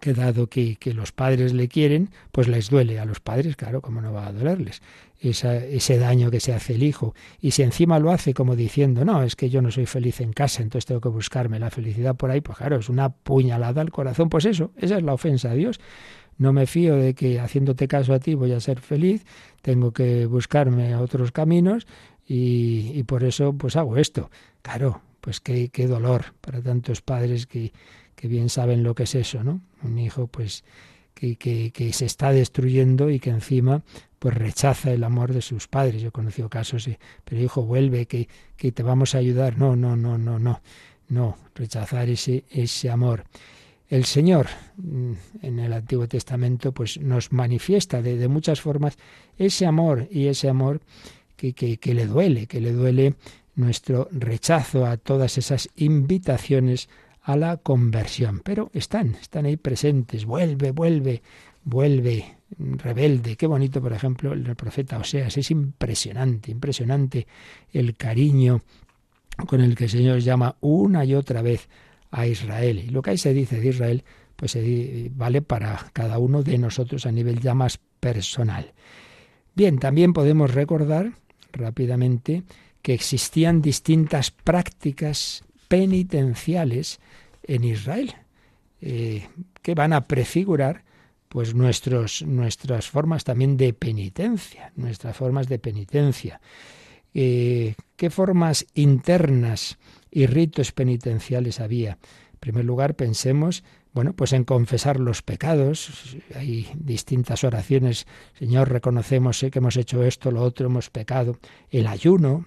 que dado que, que, los padres le quieren, pues les duele a los padres, claro, ¿cómo no va a dolerles? ese daño que se hace el hijo. Y si encima lo hace como diciendo, no, es que yo no soy feliz en casa, entonces tengo que buscarme la felicidad por ahí, pues claro, es una puñalada al corazón. Pues eso, esa es la ofensa a Dios. No me fío de que haciéndote caso a ti voy a ser feliz, tengo que buscarme otros caminos y, y por eso pues hago esto. Claro, pues qué, qué dolor para tantos padres que, que bien saben lo que es eso, ¿no? Un hijo pues que, que, se está destruyendo y que encima pues rechaza el amor de sus padres. Yo he conocido casos, pero hijo, vuelve, que, que te vamos a ayudar. No, no, no, no, no, no, rechazar ese, ese amor. El Señor mm, en el Antiguo Testamento pues nos manifiesta de, de muchas formas ese amor y ese amor que, que, que le duele, que le duele nuestro rechazo a todas esas invitaciones a la conversión. Pero están, están ahí presentes. Vuelve, vuelve, vuelve, rebelde. Qué bonito, por ejemplo, el profeta Oseas. Es impresionante, impresionante el cariño con el que el Señor llama una y otra vez a Israel. Y lo que ahí se dice de Israel, pues vale para cada uno de nosotros a nivel ya más personal. Bien, también podemos recordar rápidamente que existían distintas prácticas penitenciales en Israel, eh, que van a prefigurar pues nuestros, nuestras formas también de penitencia, nuestras formas de penitencia. Eh, ¿Qué formas internas y ritos penitenciales había? En primer lugar, pensemos, bueno, pues en confesar los pecados. Hay distintas oraciones. Señor, reconocemos que hemos hecho esto, lo otro, hemos pecado. El ayuno,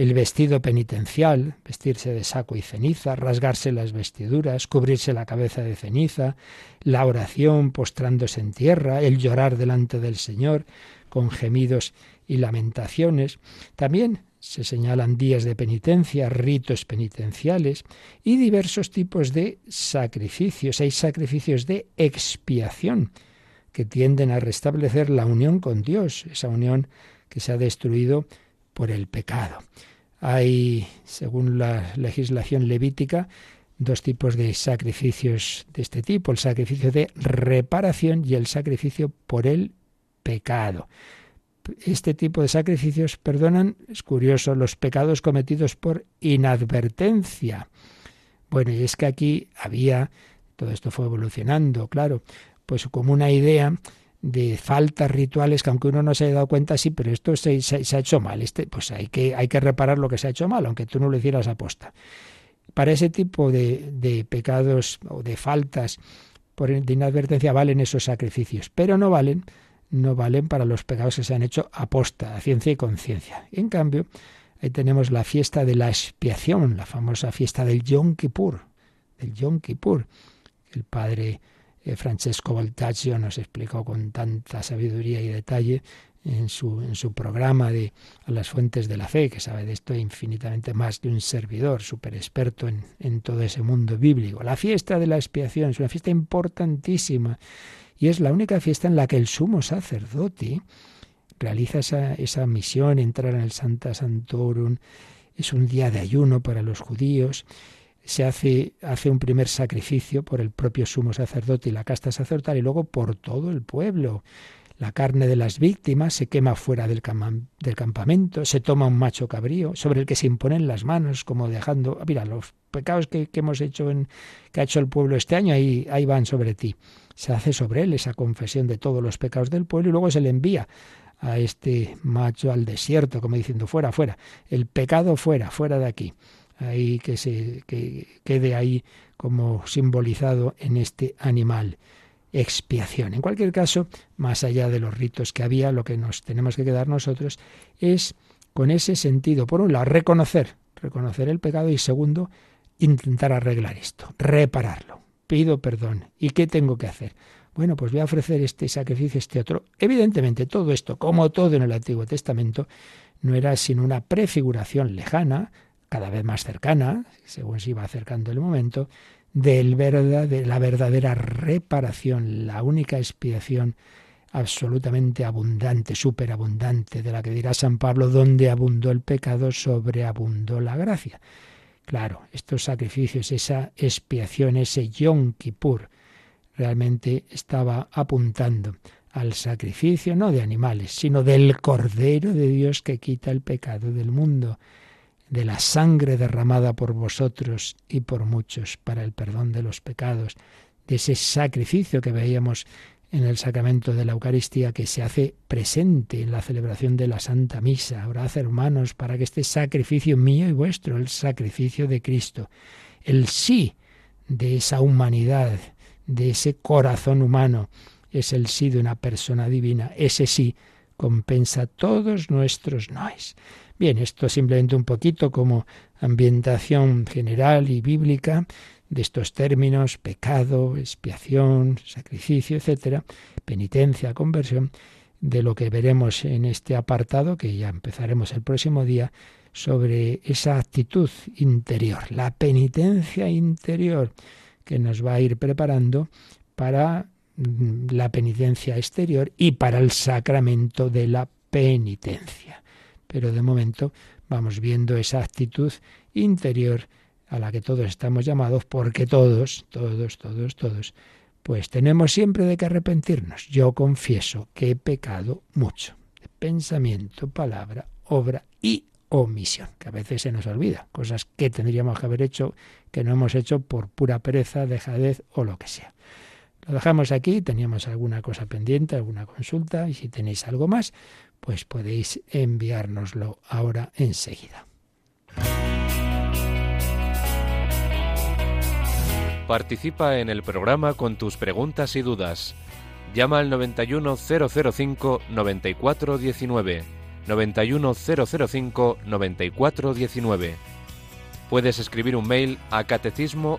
el vestido penitencial, vestirse de saco y ceniza, rasgarse las vestiduras, cubrirse la cabeza de ceniza, la oración postrándose en tierra, el llorar delante del Señor con gemidos y lamentaciones. También se señalan días de penitencia, ritos penitenciales y diversos tipos de sacrificios. Hay sacrificios de expiación que tienden a restablecer la unión con Dios, esa unión que se ha destruido por el pecado. Hay, según la legislación levítica, dos tipos de sacrificios de este tipo, el sacrificio de reparación y el sacrificio por el pecado. Este tipo de sacrificios perdonan, es curioso, los pecados cometidos por inadvertencia. Bueno, y es que aquí había, todo esto fue evolucionando, claro, pues como una idea de faltas rituales que aunque uno no se haya dado cuenta, sí, pero esto se, ha hecho mal. Este, pues hay que, hay que reparar lo que se ha hecho mal, aunque tú no lo hicieras aposta. Para ese tipo de, de pecados o de faltas por de inadvertencia valen esos sacrificios, pero no valen, no valen para los pecados que se han hecho aposta, a ciencia y conciencia. En cambio, ahí tenemos la fiesta de la expiación, la famosa fiesta del Yom Kippur, del Yom Kippur. El padre eh, Francesco Voltaggio nos explicó con tanta sabiduría y detalle en su, en su programa de a las fuentes de la fe, que sabe de esto infinitamente más de un servidor, súper experto en, en todo ese mundo bíblico. La fiesta de la expiación es una fiesta importantísima y es la única fiesta en la que el sumo sacerdote realiza esa, esa misión, entrar en el Santa Santorum, es un día de ayuno para los judíos, se hace, hace un primer sacrificio por el propio sumo sacerdote y la casta sacerdotal y luego por todo el pueblo. La carne de las víctimas se quema fuera del, campamento, se toma un macho cabrío sobre el que se imponen las manos, como dejando, mira, los pecados que, hemos hecho, en, que ha hecho el pueblo este año, ahí, ahí van sobre ti. Se hace sobre él esa confesión de todos los pecados del pueblo y luego se le envía a este macho al desierto, como diciendo, fuera, fuera, el pecado fuera, fuera de aquí ahí que se que quede ahí como simbolizado en este animal expiación. En cualquier caso, más allá de los ritos que había, lo que nos tenemos que quedar nosotros es con ese sentido, por un lado, reconocer, reconocer el pecado y segundo, intentar arreglar esto, repararlo. Pido perdón. ¿Y qué tengo que hacer? Bueno, pues voy a ofrecer este sacrificio, este otro. Evidentemente, todo esto, como todo en el Antiguo Testamento, no era sino una prefiguración lejana cada vez más cercana, según se iba acercando el momento, del de la verdadera reparación, la única expiación absolutamente abundante, superabundante, de la que dirá San Pablo, donde abundó el pecado, sobreabundó la gracia. Claro, estos sacrificios, esa expiación, ese Yom Kippur, realmente estaba apuntando al sacrificio no de animales, sino del Cordero de Dios que quita el pecado del mundo de la sangre derramada por vosotros y por muchos para el perdón de los pecados, de ese sacrificio que veíamos en el sacramento de la Eucaristía que se hace presente en la celebración de la Santa Misa. Orad, hermanos, para que este sacrificio mío y vuestro, el sacrificio de Cristo, el sí de esa humanidad, de ese corazón humano, es el sí de una persona divina. Ese sí compensa todos nuestros noes. Bien, esto simplemente un poquito como ambientación general y bíblica de estos términos, pecado, expiación, sacrificio, etcétera, penitencia, conversión, de lo que veremos en este apartado, que ya empezaremos el próximo día, sobre esa actitud interior, la penitencia interior que nos va a ir preparando para mm, la penitencia exterior y para el sacramento de la penitencia pero de momento vamos viendo esa actitud interior a la que todos estamos llamados, porque todos, todos, todos, todos, pues tenemos siempre de que arrepentirnos. Yo confieso que he pecado mucho, de pensamiento, palabra, obra y omisión, que a veces se nos olvida, cosas que tendríamos que haber hecho, que no hemos hecho por pura pereza, dejadez o lo que sea. Lo dejamos aquí, teníamos alguna cosa pendiente, alguna consulta, y si tenéis algo más, pues podéis enviárnoslo ahora enseguida. Participa en el programa con tus preguntas y dudas. Llama al 91005 9419. 91005 9419. Puedes escribir un mail a catecismo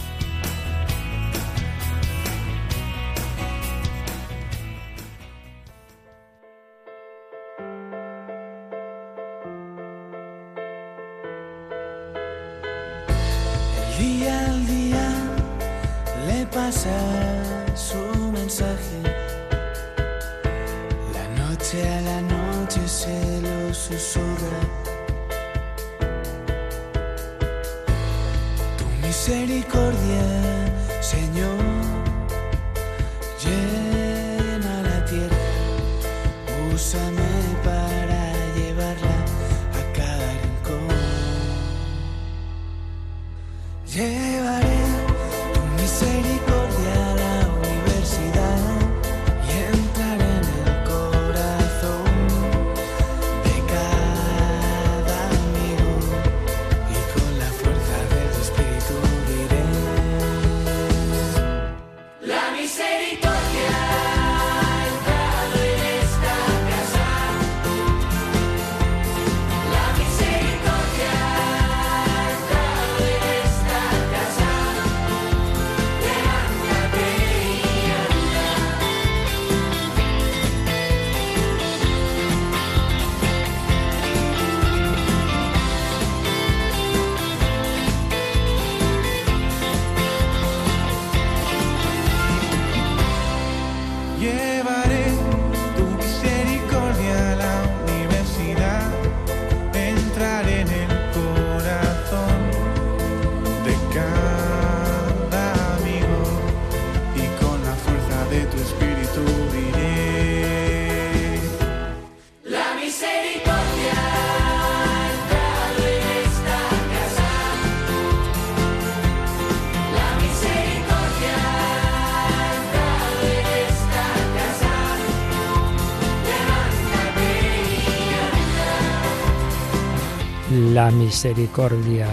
misericordia,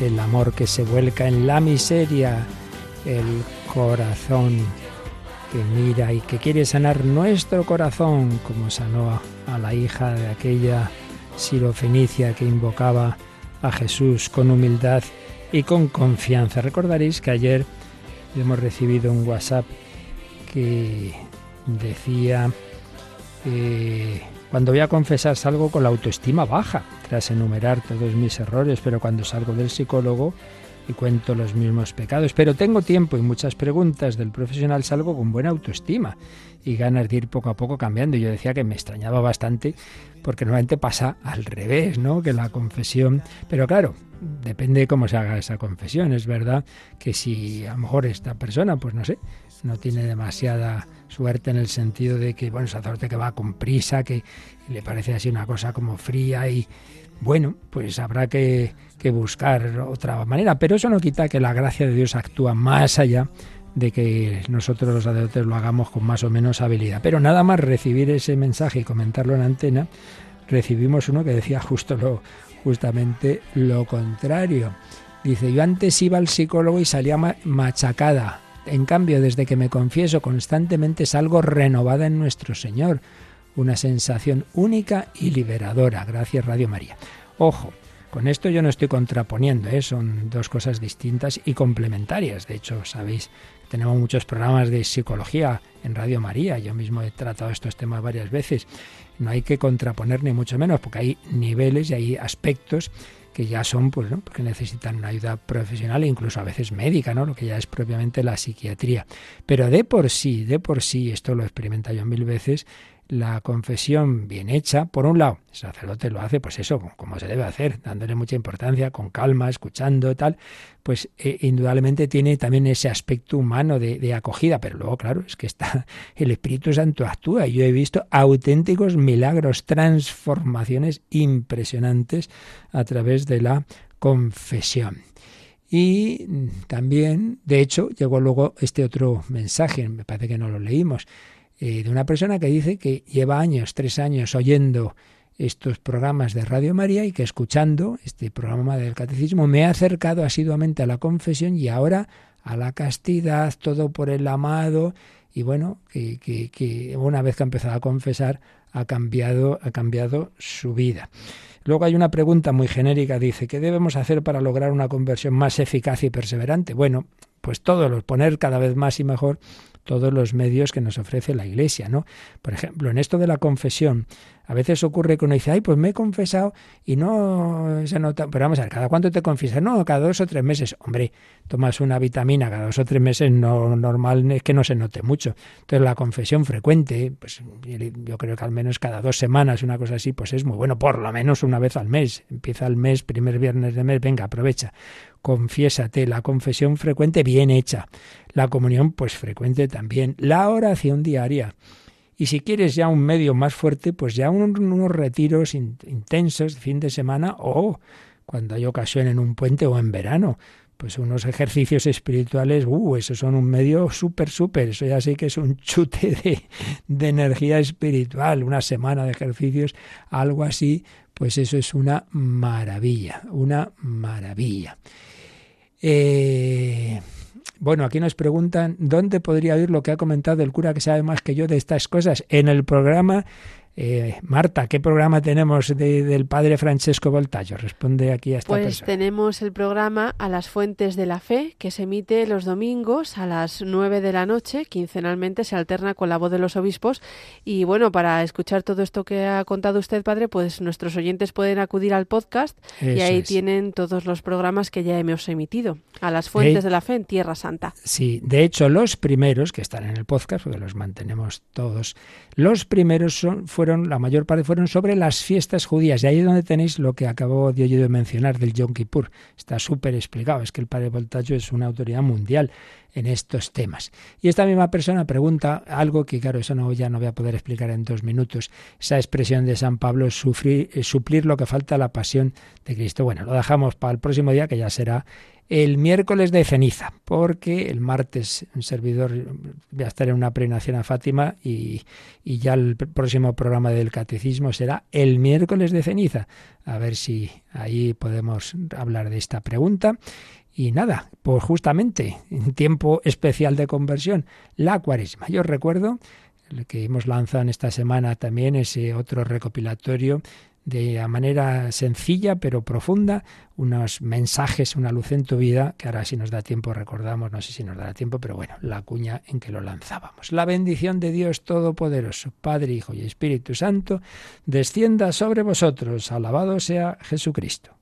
el amor que se vuelca en la miseria, el corazón que mira y que quiere sanar nuestro corazón, como sanó a la hija de aquella sirofenicia que invocaba a Jesús con humildad y con confianza. Recordaréis que ayer hemos recibido un WhatsApp que decía, eh, cuando voy a confesar salgo con la autoestima baja, tras enumerar todos mis errores, pero cuando salgo del psicólogo y cuento los mismos pecados. Pero tengo tiempo y muchas preguntas del profesional, salgo con buena autoestima y ganas de ir poco a poco cambiando. Yo decía que me extrañaba bastante porque normalmente pasa al revés, ¿no? Que la confesión, pero claro, depende de cómo se haga esa confesión. Es verdad que si a lo mejor esta persona, pues no sé, no tiene demasiada suerte en el sentido de que, bueno, sacerdote que va con prisa, que le parece así una cosa como fría y, bueno, pues habrá que, buscar otra manera. Pero eso no quita que la gracia de Dios actúa más allá de que nosotros los sacerdotes lo hagamos con más o menos habilidad. Pero nada más recibir ese mensaje y comentarlo en antena, recibimos uno que decía justo lo, justamente lo contrario. Dice, yo antes iba al psicólogo y salía machacada. En cambio, desde que me confieso constantemente salgo renovada en nuestro Señor una sensación única y liberadora. Gracias Radio María. Ojo, con esto yo no estoy contraponiendo, ¿eh? son dos cosas distintas y complementarias. De hecho, sabéis, tenemos muchos programas de psicología en Radio María. Yo mismo he tratado estos temas varias veces. No hay que contraponer ni mucho menos, porque hay niveles y hay aspectos que ya son, pues, ¿no? porque necesitan una ayuda profesional e incluso a veces médica, ¿no? Lo que ya es propiamente la psiquiatría. Pero de por sí, de por sí, esto lo experimenta yo mil veces, la confesión bien hecha, por un lado, el sacerdote lo hace, pues eso, como se debe hacer, dándole mucha importancia, con calma, escuchando, tal, pues eh, indudablemente tiene también ese aspecto humano de, de, acogida, pero luego, claro, es que está, el Espíritu Santo actúa. Yo he visto auténticos milagros, transformaciones impresionantes a través de la confesión. Y también, de hecho, llegó luego este otro mensaje, me parece que no lo leímos, eh, de una persona que dice que lleva años, tres años, oyendo estos programas de Radio María y que escuchando este programa del catecismo me ha acercado asiduamente a la confesión y ahora a la castidad, todo por el amado, y bueno, que, que, que una vez que ha empezado a confesar, ha cambiado, ha cambiado su vida. Luego hay una pregunta muy genérica, dice, ¿qué debemos hacer para lograr una conversión más eficaz y perseverante? Bueno, pues todo, lo poner cada vez más y mejor todos los medios que nos ofrece la Iglesia, ¿no? Por ejemplo, en esto de la confesión, a veces ocurre que uno dice, ay, pues me he confesado y no se nota. Pero vamos a ver, ¿cada cuánto te confiesas? No, cada dos o tres meses. Hombre, tomas una vitamina cada dos o tres meses, no normal es que no se note mucho. Entonces, la confesión frecuente, pues yo creo que al menos cada dos semanas, una cosa así, pues es muy bueno, por lo menos una vez al mes. Empieza el mes, primer viernes de mes, venga, aprovecha. Confiésate, la confesión frecuente bien hecha. La comunión, pues frecuente también. La oración diaria y si quieres ya un medio más fuerte, pues ya unos retiros intensos de fin de semana o cuando hay ocasión en un puente o en verano. Pues unos ejercicios espirituales, uh, esos son un medio súper, súper, eso ya sí que es un chute de, de energía espiritual, una semana de ejercicios, algo así, pues eso es una maravilla, una maravilla. Eh, bueno, aquí nos preguntan dónde podría oír lo que ha comentado el cura que sabe más que yo de estas cosas. En el programa eh, Marta, ¿qué programa tenemos del padre Francesco Voltaggio? Responde aquí a esta Pues tenemos el programa A las Fuentes de la Fe, que se emite los domingos a las 9 de la noche. Quincenalmente se alterna con la voz de los obispos. Y bueno, para escuchar todo esto que ha contado usted, padre, pues nuestros oyentes pueden acudir al podcast y ahí tienen todos los programas que ya hemos emitido. A las Fuentes de la Fe en Tierra Santa. Sí, de hecho, los primeros que están en el podcast, porque los mantenemos todos, los primeros son, fueron, la mayor parte fueron sobre las fiestas judías. Y ahí es donde tenéis lo que acabo de de mencionar del Yom Kippur. Está súper explicado. Es que el padre Voltaggio es una autoridad mundial en estos temas. Y esta misma persona pregunta algo que, claro, eso no, ya no voy a poder explicar en dos minutos, esa expresión de San Pablo, sufrir, eh, suplir lo que falta a la pasión de Cristo. Bueno, lo dejamos para el próximo día, que ya será el miércoles de ceniza, porque el martes un servidor voy a estar en una prenación a Fátima y, y, ya el próximo programa del catecismo será el miércoles de ceniza. A ver si ahí podemos hablar de esta pregunta. Y nada, pues justamente en tiempo especial de conversión, la cuaresma. Yo recuerdo que hemos lanzado esta semana también ese otro recopilatorio de manera sencilla pero profunda unos mensajes, una luz en tu vida, que ahora si nos da tiempo recordamos, no sé si nos dará tiempo, pero bueno, la cuña en que lo lanzábamos. La bendición de Dios Todopoderoso, Padre, Hijo y Espíritu Santo, descienda sobre vosotros. Alabado sea Jesucristo.